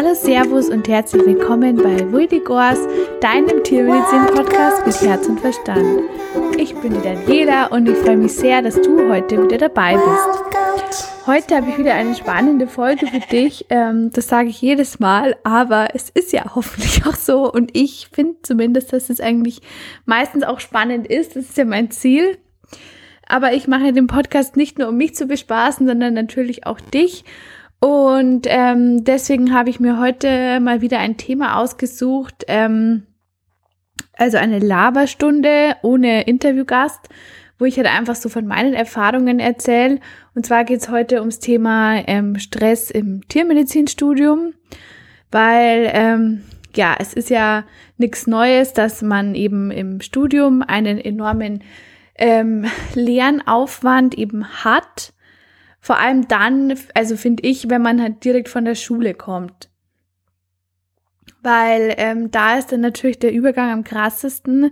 Hallo, Servus und herzlich willkommen bei Vuldigors, deinem Tiermedizin-Podcast mit Herz und Verstand. Ich bin die Daniela und ich freue mich sehr, dass du heute wieder dabei bist. Heute habe ich wieder eine spannende Folge für dich. Ähm, das sage ich jedes Mal, aber es ist ja hoffentlich auch so und ich finde zumindest, dass es eigentlich meistens auch spannend ist. Das ist ja mein Ziel. Aber ich mache den Podcast nicht nur, um mich zu bespaßen, sondern natürlich auch dich. Und ähm, deswegen habe ich mir heute mal wieder ein Thema ausgesucht, ähm, also eine Laberstunde ohne Interviewgast, wo ich halt einfach so von meinen Erfahrungen erzähle. Und zwar geht es heute ums Thema ähm, Stress im Tiermedizinstudium, weil ähm, ja, es ist ja nichts Neues, dass man eben im Studium einen enormen ähm, Lernaufwand eben hat vor allem dann, also finde ich, wenn man halt direkt von der Schule kommt. Weil ähm, da ist dann natürlich der Übergang am krassesten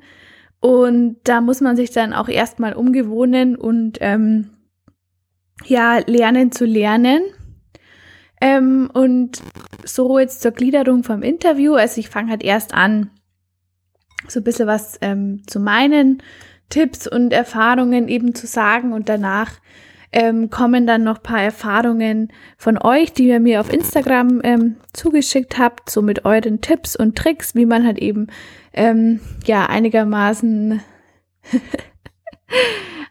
und da muss man sich dann auch erstmal umgewohnen und ähm, ja, lernen zu lernen. Ähm, und so jetzt zur Gliederung vom Interview. Also ich fange halt erst an, so ein bisschen was ähm, zu meinen Tipps und Erfahrungen eben zu sagen und danach ähm, kommen dann noch paar Erfahrungen von euch, die ihr mir auf Instagram ähm, zugeschickt habt, so mit euren Tipps und Tricks, wie man halt eben ähm, ja einigermaßen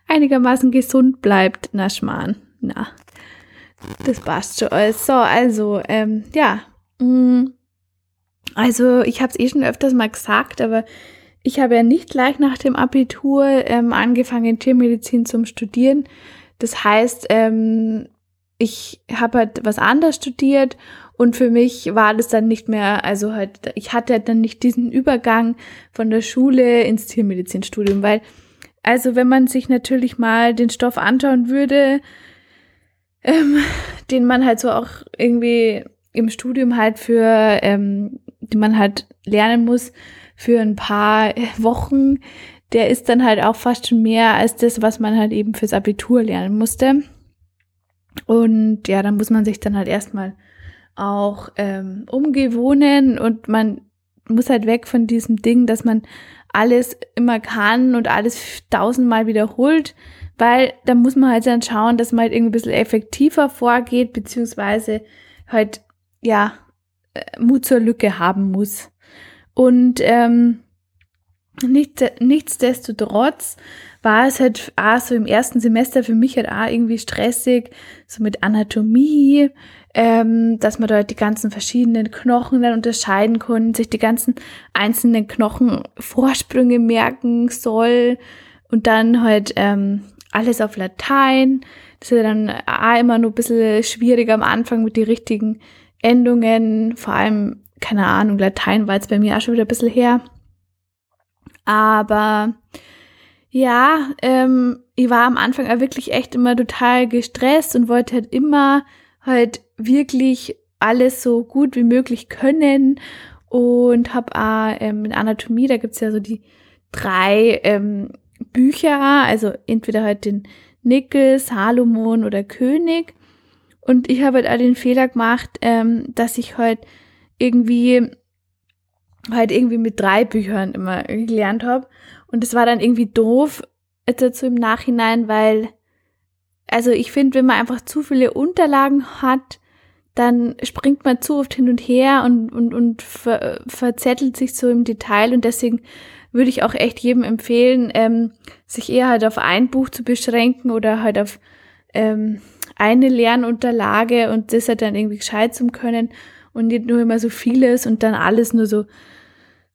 einigermaßen gesund bleibt. Na Schmarrn, na, das passt schon. So, also ähm, ja, mm, also ich habe es eh schon öfters mal gesagt, aber ich habe ja nicht gleich nach dem Abitur ähm, angefangen, Tiermedizin zum Studieren, das heißt, ähm, ich habe halt was anderes studiert und für mich war das dann nicht mehr, also halt, ich hatte dann nicht diesen Übergang von der Schule ins Tiermedizinstudium, weil, also wenn man sich natürlich mal den Stoff anschauen würde, ähm, den man halt so auch irgendwie im Studium halt für, ähm, die man halt lernen muss für ein paar Wochen, der ist dann halt auch fast schon mehr als das, was man halt eben fürs Abitur lernen musste. Und ja, dann muss man sich dann halt erstmal auch ähm, umgewohnen und man muss halt weg von diesem Ding, dass man alles immer kann und alles tausendmal wiederholt, weil da muss man halt dann schauen, dass man halt irgendwie ein bisschen effektiver vorgeht, beziehungsweise halt, ja, äh, Mut zur Lücke haben muss. Und ähm, nicht, nichtsdestotrotz war es halt auch so im ersten Semester für mich halt auch irgendwie stressig, so mit Anatomie, ähm, dass man dort die ganzen verschiedenen Knochen dann unterscheiden kann, sich die ganzen einzelnen Knochenvorsprünge merken soll und dann halt ähm, alles auf Latein. Das ist ja dann auch immer nur ein bisschen schwierig am Anfang mit den richtigen Endungen, vor allem, keine Ahnung, Latein war jetzt bei mir auch schon wieder ein bisschen her. Aber ja, ähm, ich war am Anfang auch wirklich echt immer total gestresst und wollte halt immer halt wirklich alles so gut wie möglich können und habe auch ähm, in Anatomie, da gibt's ja so die drei ähm, Bücher, also entweder halt den Nickel, Salomon oder König. Und ich habe halt auch den Fehler gemacht, ähm, dass ich halt irgendwie halt irgendwie mit drei Büchern immer gelernt habe. Und es war dann irgendwie doof dazu im Nachhinein, weil, also ich finde, wenn man einfach zu viele Unterlagen hat, dann springt man zu oft hin und her und, und, und ver, verzettelt sich so im Detail. Und deswegen würde ich auch echt jedem empfehlen, ähm, sich eher halt auf ein Buch zu beschränken oder halt auf ähm, eine Lernunterlage und das halt dann irgendwie gescheit zu können und nicht nur immer so vieles und dann alles nur so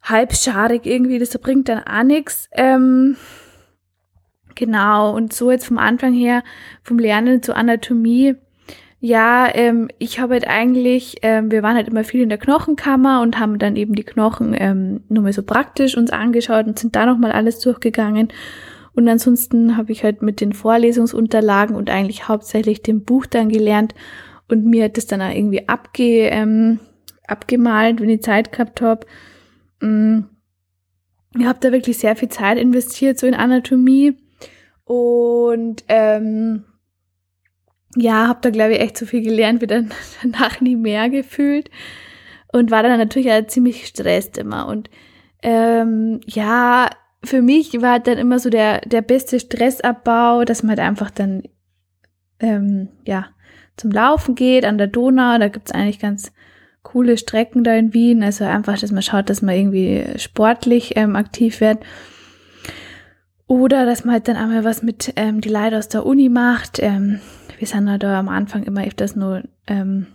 halbscharig irgendwie, das bringt dann auch nichts. Ähm, genau, und so jetzt vom Anfang her, vom Lernen zur Anatomie, ja, ähm, ich habe halt eigentlich, ähm, wir waren halt immer viel in der Knochenkammer und haben dann eben die Knochen ähm, nur mal so praktisch uns angeschaut und sind da nochmal alles durchgegangen. Und ansonsten habe ich halt mit den Vorlesungsunterlagen und eigentlich hauptsächlich dem Buch dann gelernt und mir hat das dann auch irgendwie abge, ähm, abgemalt, wenn ich Zeit gehabt habe. Mm. Ich habe da wirklich sehr viel Zeit investiert, so in Anatomie. Und ähm, ja, habe da, glaube ich, echt so viel gelernt, wie dann danach nie mehr gefühlt. und war dann natürlich auch ziemlich gestresst immer. Und ähm, ja, für mich war dann immer so der, der beste Stressabbau, dass man halt einfach dann ähm, ja, zum Laufen geht an der Donau. Da gibt's eigentlich ganz coole Strecken da in Wien. Also einfach, dass man schaut, dass man irgendwie sportlich ähm, aktiv wird. Oder dass man halt dann einmal was mit ähm, die Leute aus der Uni macht. Ähm, wir sind halt da am Anfang immer öfters nur, ähm,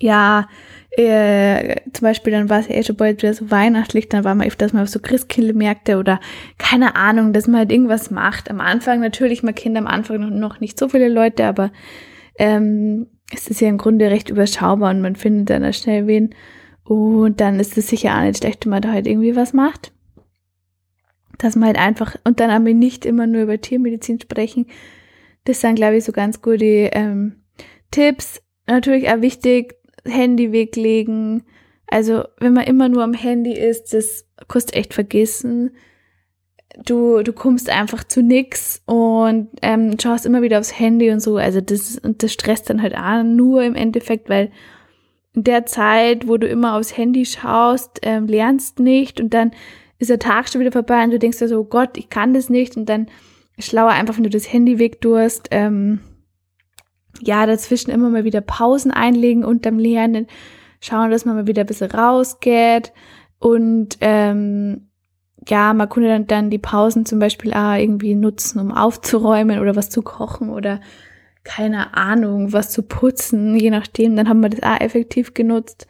ja, äh, zum Beispiel dann war es ja eh schon bald wieder so weihnachtlich, dann war man öfters mal auf so Christkindlmärkte oder keine Ahnung, dass man halt irgendwas macht. Am Anfang natürlich, man kennt am Anfang noch nicht so viele Leute, aber ähm, es ist ja im Grunde recht überschaubar und man findet dann schnell wen. Und dann ist es sicher auch nicht schlecht, wenn man da halt irgendwie was macht. Dass man halt einfach, und dann aber nicht immer nur über Tiermedizin sprechen. Das sind, glaube ich, so ganz gute ähm, Tipps. Natürlich auch wichtig, Handy weglegen. Also, wenn man immer nur am Handy ist, das kostet echt vergessen du, du kommst einfach zu nix und ähm, schaust immer wieder aufs Handy und so. Also das, und das stresst dann halt auch nur im Endeffekt, weil in der Zeit, wo du immer aufs Handy schaust, ähm, lernst nicht und dann ist der Tag schon wieder vorbei und du denkst dir so, oh Gott, ich kann das nicht und dann schlauer einfach, wenn du das Handy wegdurst, ähm, ja, dazwischen immer mal wieder Pausen einlegen unterm Lernen, schauen, dass man mal wieder ein bisschen rausgeht und ähm, ja, man konnte dann, dann die Pausen zum Beispiel auch irgendwie nutzen, um aufzuräumen oder was zu kochen oder keine Ahnung, was zu putzen, je nachdem. Dann haben wir das auch effektiv genutzt.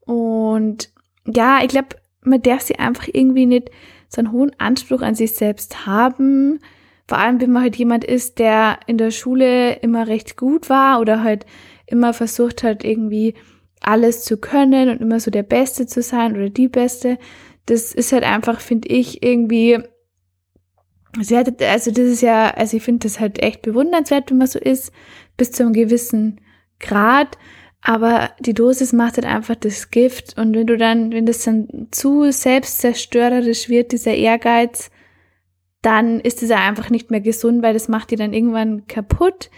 Und ja, ich glaube, man darf sie einfach irgendwie nicht so einen hohen Anspruch an sich selbst haben. Vor allem, wenn man halt jemand ist, der in der Schule immer recht gut war oder halt immer versucht hat, irgendwie alles zu können und immer so der Beste zu sein oder die Beste, das ist halt einfach, finde ich, irgendwie, sie also das ist ja, also ich finde das halt echt bewundernswert, wenn man so ist, bis zu einem gewissen Grad. Aber die Dosis macht halt einfach das Gift. Und wenn du dann, wenn das dann zu selbstzerstörerisch wird, dieser Ehrgeiz, dann ist es einfach nicht mehr gesund, weil das macht dir dann irgendwann kaputt.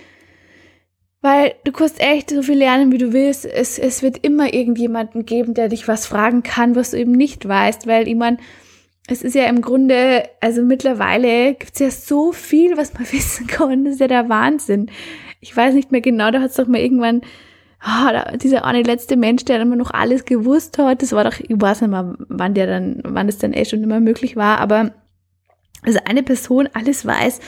Weil du kannst echt so viel lernen, wie du willst. Es, es wird immer irgendjemanden geben, der dich was fragen kann, was du eben nicht weißt. Weil ich meine, es ist ja im Grunde, also mittlerweile gibt es ja so viel, was man wissen kann. Das ist ja der Wahnsinn. Ich weiß nicht mehr genau, da hat es doch mal irgendwann, oh, dieser eine letzte Mensch, der immer noch alles gewusst hat. Das war doch, ich weiß nicht mal, wann der dann, wann das dann echt schon immer möglich war, aber also eine Person alles weiß,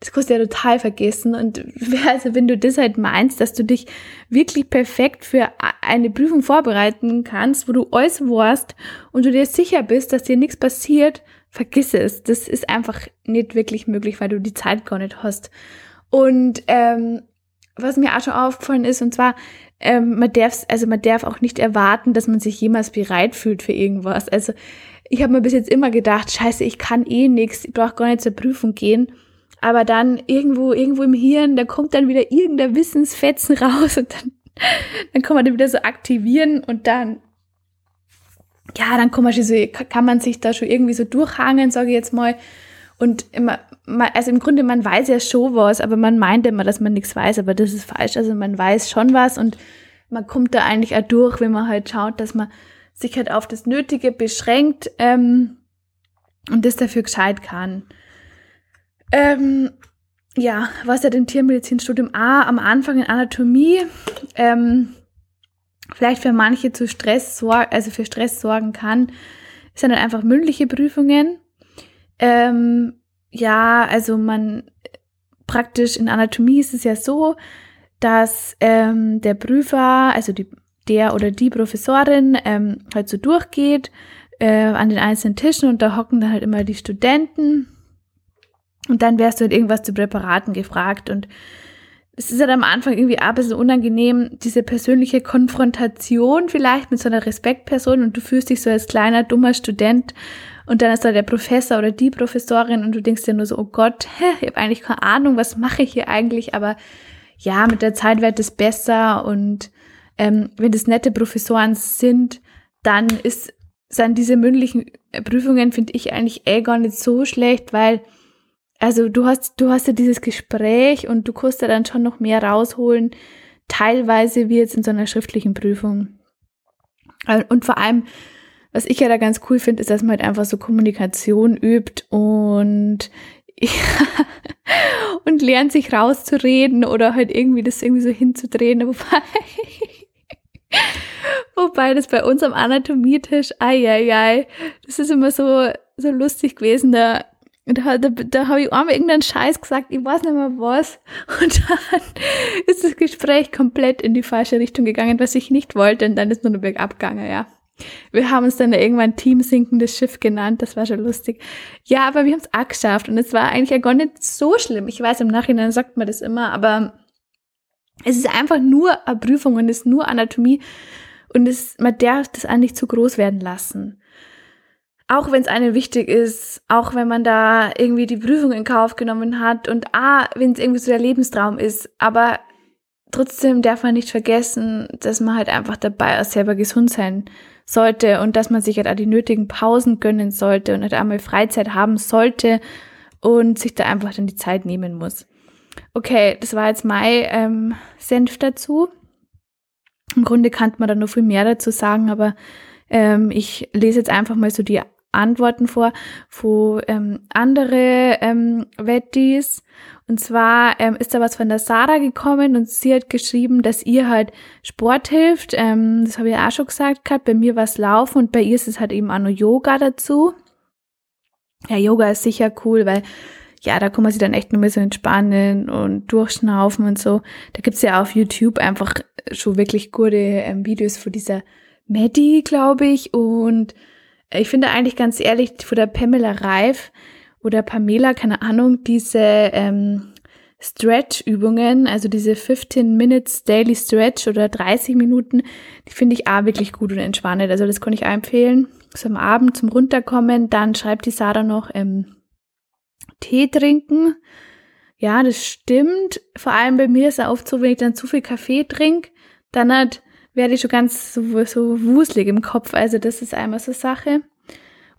das kannst du ja total vergessen. Und also wenn du das halt meinst, dass du dich wirklich perfekt für eine Prüfung vorbereiten kannst, wo du alles warst und du dir sicher bist, dass dir nichts passiert, vergiss es. Das ist einfach nicht wirklich möglich, weil du die Zeit gar nicht hast. Und ähm, was mir auch schon aufgefallen ist, und zwar, ähm, man darf also man darf auch nicht erwarten, dass man sich jemals bereit fühlt für irgendwas. Also ich habe mir bis jetzt immer gedacht, scheiße, ich kann eh nichts, ich brauche gar nicht zur Prüfung gehen aber dann irgendwo, irgendwo im Hirn, da kommt dann wieder irgendein Wissensfetzen raus und dann, dann kann man den wieder so aktivieren und dann, ja, dann kann man, so, kann man sich da schon irgendwie so durchhangen, sage ich jetzt mal. Und immer, also im Grunde, man weiß ja schon was, aber man meint immer, dass man nichts weiß, aber das ist falsch. Also man weiß schon was und man kommt da eigentlich auch durch, wenn man halt schaut, dass man sich halt auf das Nötige beschränkt ähm, und das dafür gescheit kann. Ähm, ja, was ja dem Tiermedizinstudium A am Anfang in Anatomie ähm, vielleicht für manche zu Stress also für Stress sorgen kann, sind dann einfach mündliche Prüfungen. Ähm, ja, also man praktisch in Anatomie ist es ja so, dass ähm, der Prüfer, also die, der oder die Professorin ähm, halt so durchgeht äh, an den einzelnen Tischen und da hocken dann halt immer die Studenten und dann wärst du halt irgendwas zu Präparaten gefragt. Und es ist halt am Anfang irgendwie ein bisschen unangenehm, diese persönliche Konfrontation vielleicht mit so einer Respektperson und du fühlst dich so als kleiner, dummer Student und dann ist da der Professor oder die Professorin und du denkst dir nur so, oh Gott, ich habe eigentlich keine Ahnung, was mache ich hier eigentlich, aber ja, mit der Zeit wird es besser und ähm, wenn das nette Professoren sind, dann ist, sind diese mündlichen Prüfungen, finde ich eigentlich eh gar nicht so schlecht, weil also du hast, du hast ja dieses Gespräch und du kannst ja dann schon noch mehr rausholen, teilweise wie jetzt in so einer schriftlichen Prüfung. Äh, und vor allem, was ich ja da ganz cool finde, ist, dass man halt einfach so Kommunikation übt und ja, und lernt sich rauszureden oder halt irgendwie das irgendwie so hinzudrehen, wobei Wobei das bei uns am Anatomietisch, ai, ai, ai, das ist immer so, so lustig gewesen. Da, da, da, da habe ich einmal irgendeinen Scheiß gesagt, ich weiß nicht mehr was. Und dann ist das Gespräch komplett in die falsche Richtung gegangen, was ich nicht wollte. Und dann ist nur noch bergab gegangen, ja. Wir haben uns dann irgendwann Team sinkendes Schiff genannt, das war schon lustig. Ja, aber wir haben es auch geschafft und es war eigentlich ja gar nicht so schlimm. Ich weiß, im Nachhinein sagt man das immer, aber es ist einfach nur eine Prüfung und es ist nur Anatomie und es, man darf das nicht zu groß werden lassen. Auch wenn es einem wichtig ist, auch wenn man da irgendwie die Prüfung in Kauf genommen hat und ah, wenn es irgendwie so der Lebenstraum ist, aber trotzdem darf man nicht vergessen, dass man halt einfach dabei auch selber gesund sein sollte und dass man sich halt auch die nötigen Pausen gönnen sollte und halt einmal Freizeit haben sollte und sich da einfach dann die Zeit nehmen muss. Okay, das war jetzt mein ähm, Senf dazu. Im Grunde kann man da noch viel mehr dazu sagen, aber ähm, ich lese jetzt einfach mal so die Antworten vor wo ähm, andere ähm, Wettis. Und zwar ähm, ist da was von der Sarah gekommen und sie hat geschrieben, dass ihr halt Sport hilft. Ähm, das habe ich auch schon gesagt gehabt. Bei mir war es Laufen und bei ihr ist es halt eben auch noch Yoga dazu. Ja, Yoga ist sicher cool, weil ja, da kann man sich dann echt nur mehr so entspannen und durchschnaufen und so. Da gibt's ja auf YouTube einfach schon wirklich gute ähm, Videos von dieser Maddie, glaube ich. Und ich finde eigentlich ganz ehrlich, von der Pamela Reif oder Pamela, keine Ahnung, diese ähm, Stretch-Übungen, also diese 15 Minutes Daily Stretch oder 30 Minuten, die finde ich auch wirklich gut und entspannend. Also das kann ich empfehlen. So am Abend zum Runterkommen, dann schreibt die Sarah noch ähm, Tee trinken. Ja, das stimmt. Vor allem bei mir ist es oft so, wenn ich dann zu viel Kaffee trinke, dann halt werde ich schon ganz so, so wuselig im Kopf. Also das ist einmal so Sache.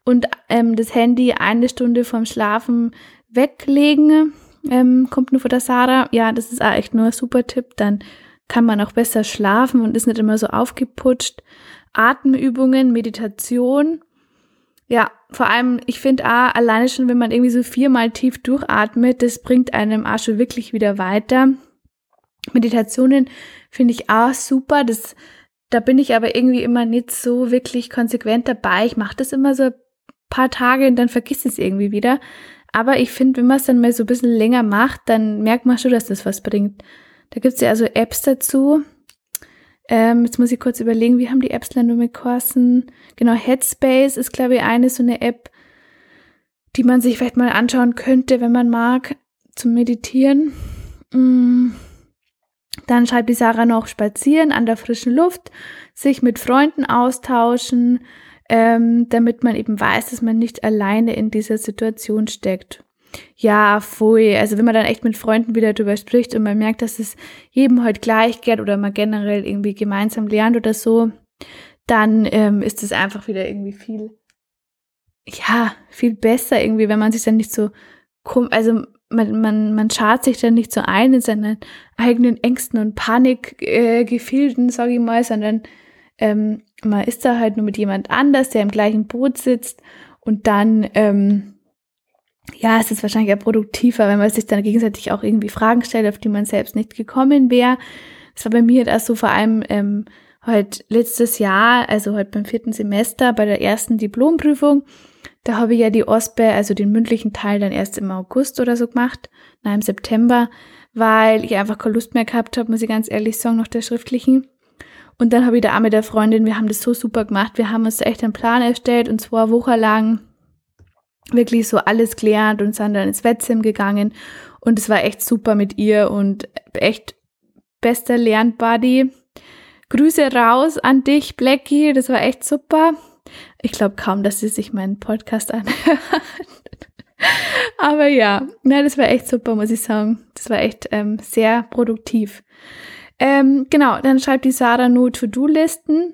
Und ähm, das Handy eine Stunde vorm Schlafen weglegen, ähm, kommt nur von der Sarah. Ja, das ist auch echt nur ein super Tipp. Dann kann man auch besser schlafen und ist nicht immer so aufgeputscht. Atemübungen, Meditation ja, vor allem, ich finde auch, alleine schon, wenn man irgendwie so viermal tief durchatmet, das bringt einem auch schon wirklich wieder weiter. Meditationen finde ich auch super. Das, da bin ich aber irgendwie immer nicht so wirklich konsequent dabei. Ich mache das immer so ein paar Tage und dann vergisst es irgendwie wieder. Aber ich finde, wenn man es dann mal so ein bisschen länger macht, dann merkt man schon, dass das was bringt. Da gibt es ja also Apps dazu. Ähm, jetzt muss ich kurz überlegen, wie haben die Apps nur mit Kursen? Genau, Headspace ist, glaube ich, eine so eine App, die man sich vielleicht mal anschauen könnte, wenn man mag, zum Meditieren. Mm. Dann schreibt die Sarah noch spazieren an der frischen Luft, sich mit Freunden austauschen, ähm, damit man eben weiß, dass man nicht alleine in dieser Situation steckt. Ja, voll. Also wenn man dann echt mit Freunden wieder drüber spricht und man merkt, dass es jedem heute gleich geht oder man generell irgendwie gemeinsam lernt oder so, dann ähm, ist es einfach wieder irgendwie viel, ja, viel besser irgendwie, wenn man sich dann nicht so, also man, man, man schart sich dann nicht so ein in seinen eigenen Ängsten und Panikgefilden, äh, sage ich mal, sondern ähm, man ist da halt nur mit jemand anders, der im gleichen Boot sitzt und dann ähm, ja, es ist wahrscheinlich eher produktiver, wenn man sich dann gegenseitig auch irgendwie Fragen stellt, auf die man selbst nicht gekommen wäre. Das war bei mir das so vor allem ähm, halt letztes Jahr, also halt beim vierten Semester, bei der ersten Diplomprüfung. Da habe ich ja die OSPE, also den mündlichen Teil, dann erst im August oder so gemacht, nein, im September, weil ich einfach keine Lust mehr gehabt habe, muss ich ganz ehrlich sagen, nach der schriftlichen. Und dann habe ich da auch mit der Freundin, wir haben das so super gemacht, wir haben uns echt einen Plan erstellt und zwei Wochen lang wirklich so alles gelernt und sind dann ins Wetzim gegangen. Und es war echt super mit ihr und echt bester Lernbuddy. Grüße raus an dich, Blackie. Das war echt super. Ich glaube kaum, dass sie sich meinen Podcast anhört. Aber ja, na, das war echt super, muss ich sagen. Das war echt ähm, sehr produktiv. Ähm, genau, dann schreibt die Sarah nur To-Do-Listen.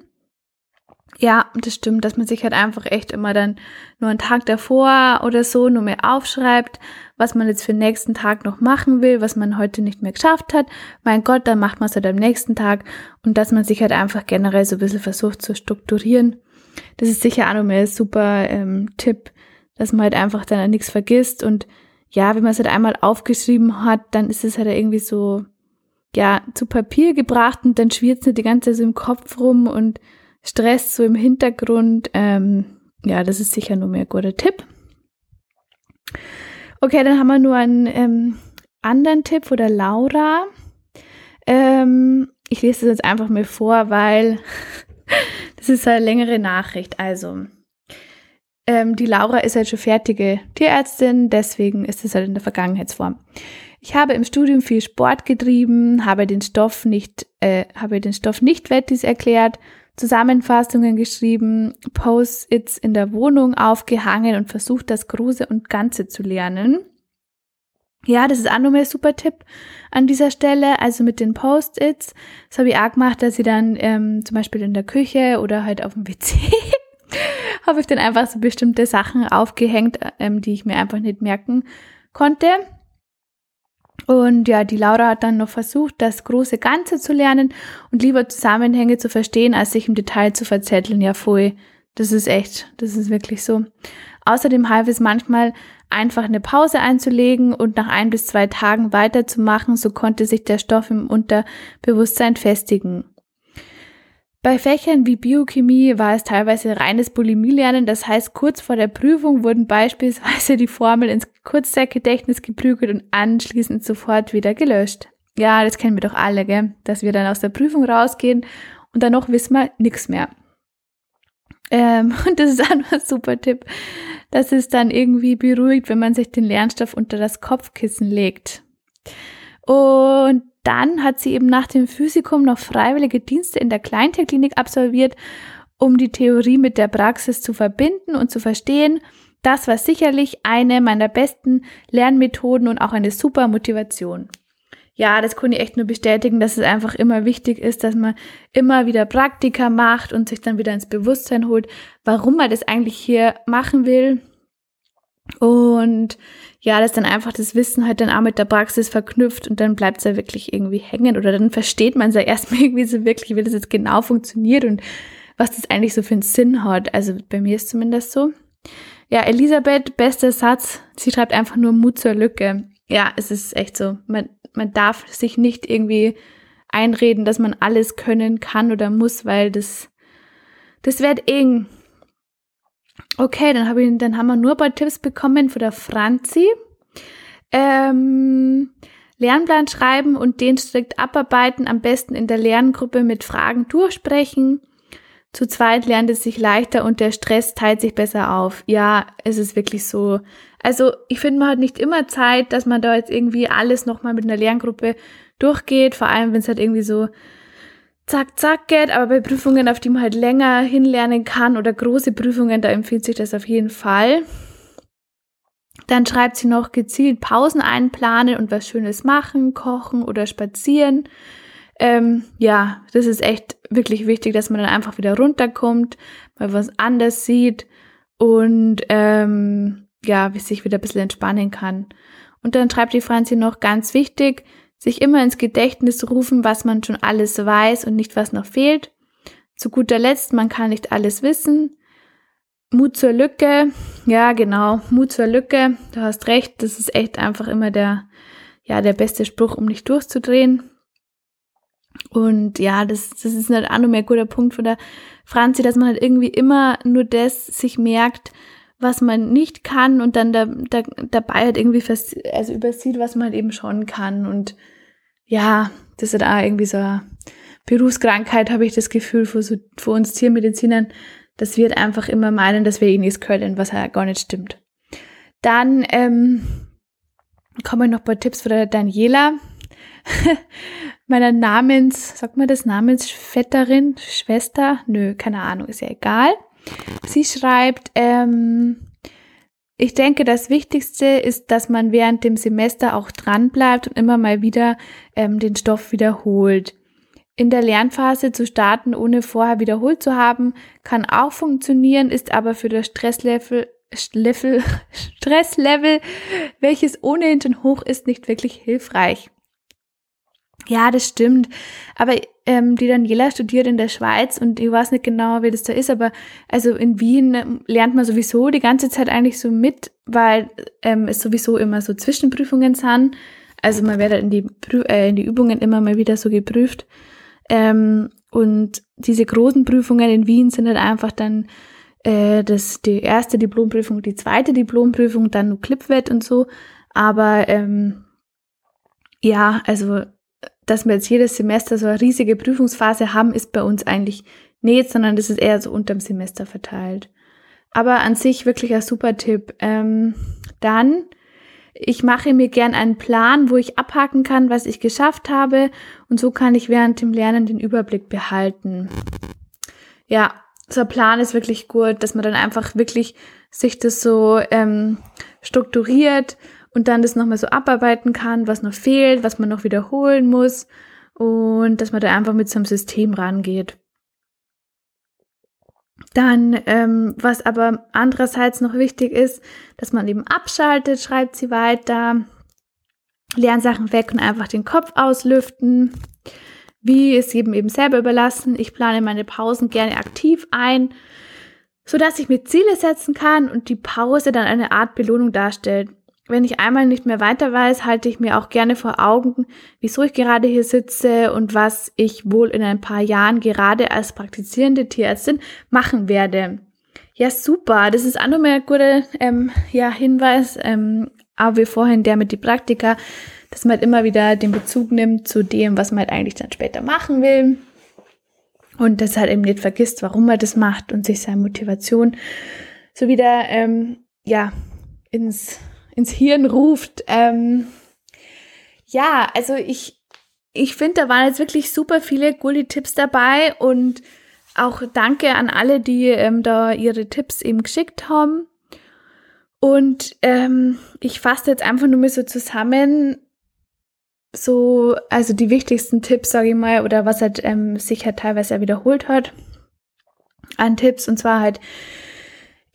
Ja, das stimmt, dass man sich halt einfach echt immer dann nur einen Tag davor oder so nur mehr aufschreibt, was man jetzt für den nächsten Tag noch machen will, was man heute nicht mehr geschafft hat. Mein Gott, dann macht man es halt am nächsten Tag und dass man sich halt einfach generell so ein bisschen versucht zu strukturieren. Das ist sicher auch nochmal ein super ähm, Tipp, dass man halt einfach dann nichts vergisst und ja, wenn man es halt einmal aufgeschrieben hat, dann ist es halt irgendwie so, ja, zu Papier gebracht und dann schwirrt es nicht die ganze Zeit so im Kopf rum und Stress so im Hintergrund. Ähm, ja, das ist sicher nur mehr ein guter Tipp. Okay, dann haben wir nur einen ähm, anderen Tipp von der Laura. Ähm, ich lese das jetzt einfach mal vor, weil das ist eine längere Nachricht. Also, ähm, die Laura ist halt schon fertige Tierärztin, deswegen ist es halt in der Vergangenheitsform. Ich habe im Studium viel Sport getrieben, habe den Stoff nicht, äh, habe den Stoff nicht wettis erklärt, Zusammenfassungen geschrieben, Post-its in der Wohnung aufgehangen und versucht, das Große und Ganze zu lernen. Ja, das ist auch nochmal ein super Tipp an dieser Stelle. Also mit den Post-its. Das habe ich auch gemacht, dass ich dann ähm, zum Beispiel in der Küche oder halt auf dem WC habe ich dann einfach so bestimmte Sachen aufgehängt, ähm, die ich mir einfach nicht merken konnte. Und ja, die Laura hat dann noch versucht, das große Ganze zu lernen und lieber Zusammenhänge zu verstehen, als sich im Detail zu verzetteln. Ja, voll. Das ist echt, das ist wirklich so. Außerdem half es manchmal, einfach eine Pause einzulegen und nach ein bis zwei Tagen weiterzumachen, so konnte sich der Stoff im Unterbewusstsein festigen. Bei Fächern wie Biochemie war es teilweise reines Bulimie-Lernen, das heißt, kurz vor der Prüfung wurden beispielsweise die Formeln ins Kurzzeitgedächtnis geprügelt und anschließend sofort wieder gelöscht. Ja, das kennen wir doch alle, gell? dass wir dann aus der Prüfung rausgehen und dann noch wissen wir nichts mehr. Ähm, und das ist auch ein super Tipp, dass es dann irgendwie beruhigt, wenn man sich den Lernstoff unter das Kopfkissen legt. Und dann hat sie eben nach dem Physikum noch freiwillige Dienste in der Kleintierklinik absolviert, um die Theorie mit der Praxis zu verbinden und zu verstehen. Das war sicherlich eine meiner besten Lernmethoden und auch eine super Motivation. Ja, das kann ich echt nur bestätigen, dass es einfach immer wichtig ist, dass man immer wieder Praktika macht und sich dann wieder ins Bewusstsein holt, warum man das eigentlich hier machen will. Und ja, dass dann einfach das Wissen halt dann auch mit der Praxis verknüpft und dann bleibt es ja wirklich irgendwie hängen oder dann versteht man es ja erstmal irgendwie so wirklich, wie das jetzt genau funktioniert und was das eigentlich so für einen Sinn hat. Also bei mir ist zumindest so. Ja, Elisabeth, bester Satz. Sie schreibt einfach nur Mut zur Lücke. Ja, es ist echt so. Man, man darf sich nicht irgendwie einreden, dass man alles können kann oder muss, weil das, das wird eng. Okay, dann, hab ich, dann haben wir nur ein paar Tipps bekommen von der Franzi. Ähm, Lernplan schreiben und den strikt abarbeiten, am besten in der Lerngruppe mit Fragen durchsprechen. Zu zweit lernt es sich leichter und der Stress teilt sich besser auf. Ja, es ist wirklich so. Also ich finde, man hat nicht immer Zeit, dass man da jetzt irgendwie alles nochmal mit einer Lerngruppe durchgeht, vor allem wenn es halt irgendwie so zack, zack geht, aber bei Prüfungen, auf die man halt länger hinlernen kann oder große Prüfungen, da empfiehlt sich das auf jeden Fall. Dann schreibt sie noch gezielt Pausen einplanen und was Schönes machen, kochen oder spazieren. Ähm, ja, das ist echt wirklich wichtig, dass man dann einfach wieder runterkommt, mal was anders sieht und ähm, ja, sich wieder ein bisschen entspannen kann. Und dann schreibt die Franzi noch ganz wichtig, sich immer ins Gedächtnis rufen, was man schon alles weiß und nicht was noch fehlt. Zu guter Letzt, man kann nicht alles wissen. Mut zur Lücke, ja genau, Mut zur Lücke, du hast recht, das ist echt einfach immer der, ja, der beste Spruch, um nicht durchzudrehen. Und ja, das, das ist halt auch noch mehr ein guter Punkt von der Franzi, dass man halt irgendwie immer nur das sich merkt, was man nicht kann und dann da, da, dabei halt irgendwie fast, also übersieht, was man halt eben schon kann. Und ja, das ist auch irgendwie so eine Berufskrankheit, habe ich das Gefühl, für, so, für uns Tiermedizinern, dass wir halt einfach immer meinen, dass wir eh nichts können, was ja gar nicht stimmt. Dann ähm, kommen noch ein paar Tipps von der Daniela, meiner Namens, sagt man das, Namensvetterin, Schwester? Nö, keine Ahnung, ist ja egal. Sie schreibt, ähm, ich denke, das Wichtigste ist, dass man während dem Semester auch dran bleibt und immer mal wieder ähm, den Stoff wiederholt. in der Lernphase zu starten, ohne vorher wiederholt zu haben, kann auch funktionieren, ist aber für das Stresslevel, Level, Stresslevel, welches ohnehin schon hoch ist, nicht wirklich hilfreich. Ja, das stimmt. Aber ähm, die Daniela studiert in der Schweiz und ich weiß nicht genau, wie das da ist, aber also in Wien lernt man sowieso die ganze Zeit eigentlich so mit, weil ähm, es sowieso immer so Zwischenprüfungen sind. Also man wird in die, äh, in die Übungen immer mal wieder so geprüft. Ähm, und diese großen Prüfungen in Wien sind halt einfach dann äh, das, die erste Diplomprüfung, die zweite Diplomprüfung, dann nur Clipwett und so. Aber ähm, ja, also dass wir jetzt jedes Semester so eine riesige Prüfungsphase haben, ist bei uns eigentlich nicht, sondern das ist eher so unterm Semester verteilt. Aber an sich wirklich ein super Tipp. Ähm, dann, ich mache mir gern einen Plan, wo ich abhaken kann, was ich geschafft habe und so kann ich während dem Lernen den Überblick behalten. Ja, so ein Plan ist wirklich gut, dass man dann einfach wirklich sich das so ähm, strukturiert und dann das nochmal so abarbeiten kann, was noch fehlt, was man noch wiederholen muss und dass man da einfach mit so einem System rangeht. Dann, ähm, was aber andererseits noch wichtig ist, dass man eben abschaltet, schreibt sie weiter, Lernsachen weg und einfach den Kopf auslüften. Wie ist jedem eben selber überlassen. Ich plane meine Pausen gerne aktiv ein, so dass ich mir Ziele setzen kann und die Pause dann eine Art Belohnung darstellt wenn ich einmal nicht mehr weiter weiß, halte ich mir auch gerne vor Augen, wieso ich gerade hier sitze und was ich wohl in ein paar Jahren gerade als praktizierende Tierärztin machen werde. Ja, super. Das ist auch nochmal ein guter ähm, ja, Hinweis, ähm, auch wie vorhin der mit die Praktika, dass man halt immer wieder den Bezug nimmt zu dem, was man halt eigentlich dann später machen will. Und das halt eben nicht vergisst, warum man das macht und sich seine Motivation so wieder, ähm, ja, ins ins Hirn ruft. Ähm, ja, also ich, ich finde, da waren jetzt wirklich super viele coole Tipps dabei und auch danke an alle, die ähm, da ihre Tipps eben geschickt haben. Und ähm, ich fasse jetzt einfach nur mal so zusammen, so, also die wichtigsten Tipps, sage ich mal, oder was halt ähm, sich halt teilweise wiederholt hat an Tipps. Und zwar halt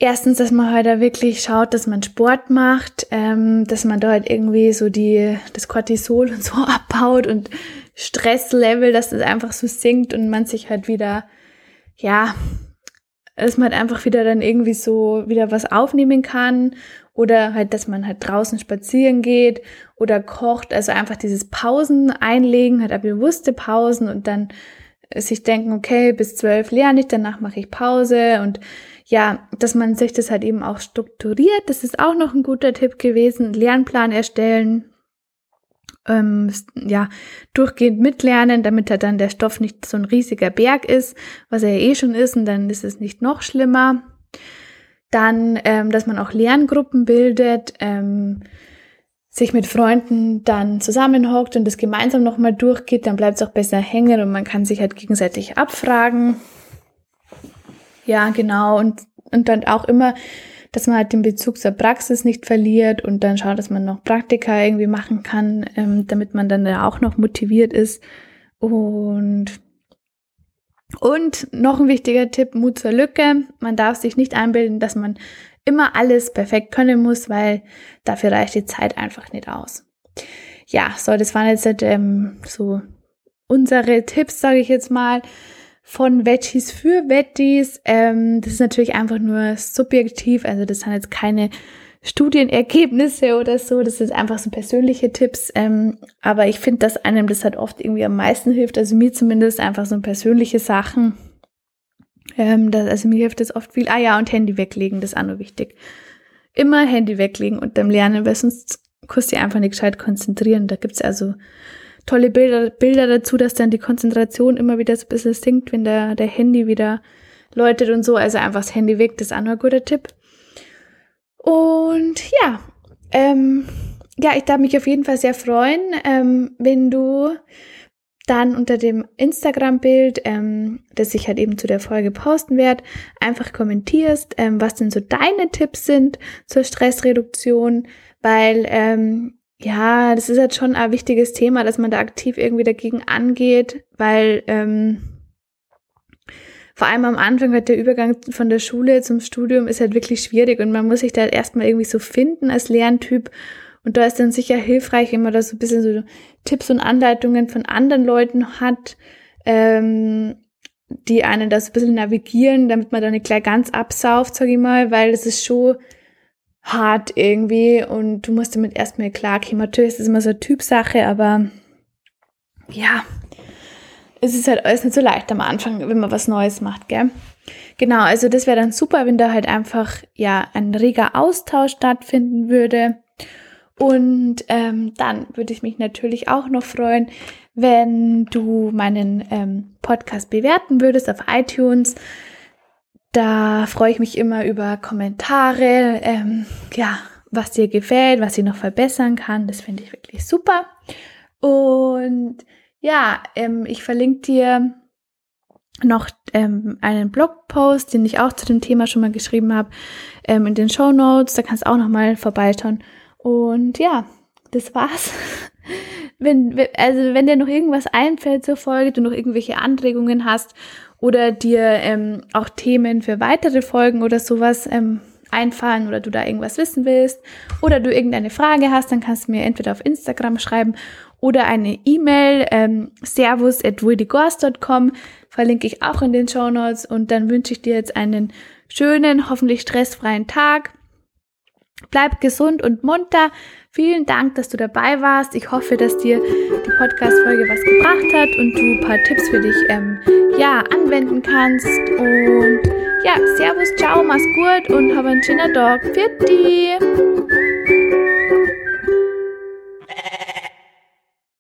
Erstens, dass man halt da wirklich schaut, dass man Sport macht, ähm, dass man da halt irgendwie so die, das Cortisol und so abbaut und Stresslevel, dass das einfach so sinkt und man sich halt wieder, ja, dass man halt einfach wieder dann irgendwie so wieder was aufnehmen kann oder halt, dass man halt draußen spazieren geht oder kocht, also einfach dieses Pausen einlegen, halt bewusste Pausen und dann sich denken, okay, bis zwölf lerne ich, danach mache ich Pause und ja, dass man sich das halt eben auch strukturiert. Das ist auch noch ein guter Tipp gewesen. Lernplan erstellen. Ähm, ja, durchgehend mitlernen, damit halt dann der Stoff nicht so ein riesiger Berg ist, was er ja eh schon ist, und dann ist es nicht noch schlimmer. Dann, ähm, dass man auch Lerngruppen bildet, ähm, sich mit Freunden dann zusammenhockt und das gemeinsam nochmal durchgeht, dann bleibt es auch besser hängen und man kann sich halt gegenseitig abfragen. Ja, genau. Und, und dann auch immer, dass man halt den Bezug zur Praxis nicht verliert und dann schaut, dass man noch Praktika irgendwie machen kann, ähm, damit man dann ja auch noch motiviert ist. Und, und noch ein wichtiger Tipp, Mut zur Lücke. Man darf sich nicht einbilden, dass man immer alles perfekt können muss, weil dafür reicht die Zeit einfach nicht aus. Ja, so, das waren jetzt ähm, so unsere Tipps, sage ich jetzt mal von Veggies für Veggies. Ähm, das ist natürlich einfach nur subjektiv, also das sind jetzt keine Studienergebnisse oder so, das sind einfach so persönliche Tipps. Ähm, aber ich finde, dass einem das halt oft irgendwie am meisten hilft, also mir zumindest einfach so persönliche Sachen. Ähm, das, also mir hilft das oft viel. Ah ja, und Handy weglegen, das ist auch nur wichtig. Immer Handy weglegen und dann lernen, weil sonst kannst du dich einfach nicht gescheit konzentrieren. Da gibt's also tolle Bilder, Bilder dazu, dass dann die Konzentration immer wieder so ein bisschen sinkt, wenn der, der Handy wieder läutet und so. Also einfach das Handy weg, das ist auch noch ein guter Tipp. Und ja, ähm, ja, ich darf mich auf jeden Fall sehr freuen, ähm, wenn du dann unter dem Instagram-Bild, ähm, das ich halt eben zu der Folge posten werde, einfach kommentierst, ähm, was denn so deine Tipps sind zur Stressreduktion, weil ähm, ja, das ist jetzt schon ein wichtiges Thema, dass man da aktiv irgendwie dagegen angeht, weil ähm, vor allem am Anfang halt der Übergang von der Schule zum Studium ist halt wirklich schwierig und man muss sich da halt erstmal irgendwie so finden als Lerntyp. Und da ist dann sicher hilfreich, wenn man da so ein bisschen so Tipps und Anleitungen von anderen Leuten hat, ähm, die einen da so ein bisschen navigieren, damit man da nicht gleich ganz absauft, sag ich mal, weil es ist schon hart irgendwie und du musst damit erstmal klarkommen. Natürlich ist das immer so eine Typsache, aber ja, es ist halt alles nicht so leicht am Anfang, wenn man was Neues macht, gell? Genau, also das wäre dann super, wenn da halt einfach ja ein reger Austausch stattfinden würde. Und ähm, dann würde ich mich natürlich auch noch freuen, wenn du meinen ähm, Podcast bewerten würdest auf iTunes. Da freue ich mich immer über Kommentare, ähm, ja, was dir gefällt, was ich noch verbessern kann. Das finde ich wirklich super. Und ja, ähm, ich verlinke dir noch ähm, einen Blogpost, den ich auch zu dem Thema schon mal geschrieben habe, ähm, in den Show Notes. Da kannst du auch noch mal vorbeischauen. Und ja, das war's. wenn, also wenn dir noch irgendwas einfällt zur Folge, du noch irgendwelche Anregungen hast oder dir ähm, auch Themen für weitere Folgen oder sowas ähm, einfallen oder du da irgendwas wissen willst oder du irgendeine Frage hast, dann kannst du mir entweder auf Instagram schreiben oder eine E-Mail, ähm, servus at verlinke ich auch in den Show Notes und dann wünsche ich dir jetzt einen schönen, hoffentlich stressfreien Tag. Bleib gesund und munter. Vielen Dank, dass du dabei warst. Ich hoffe, dass dir die Podcast-Folge was gebracht hat und du ein paar Tipps für dich ähm, ja, anwenden kannst. Und ja, Servus, ciao, mach's gut und hab einen schönen Tag. Für die!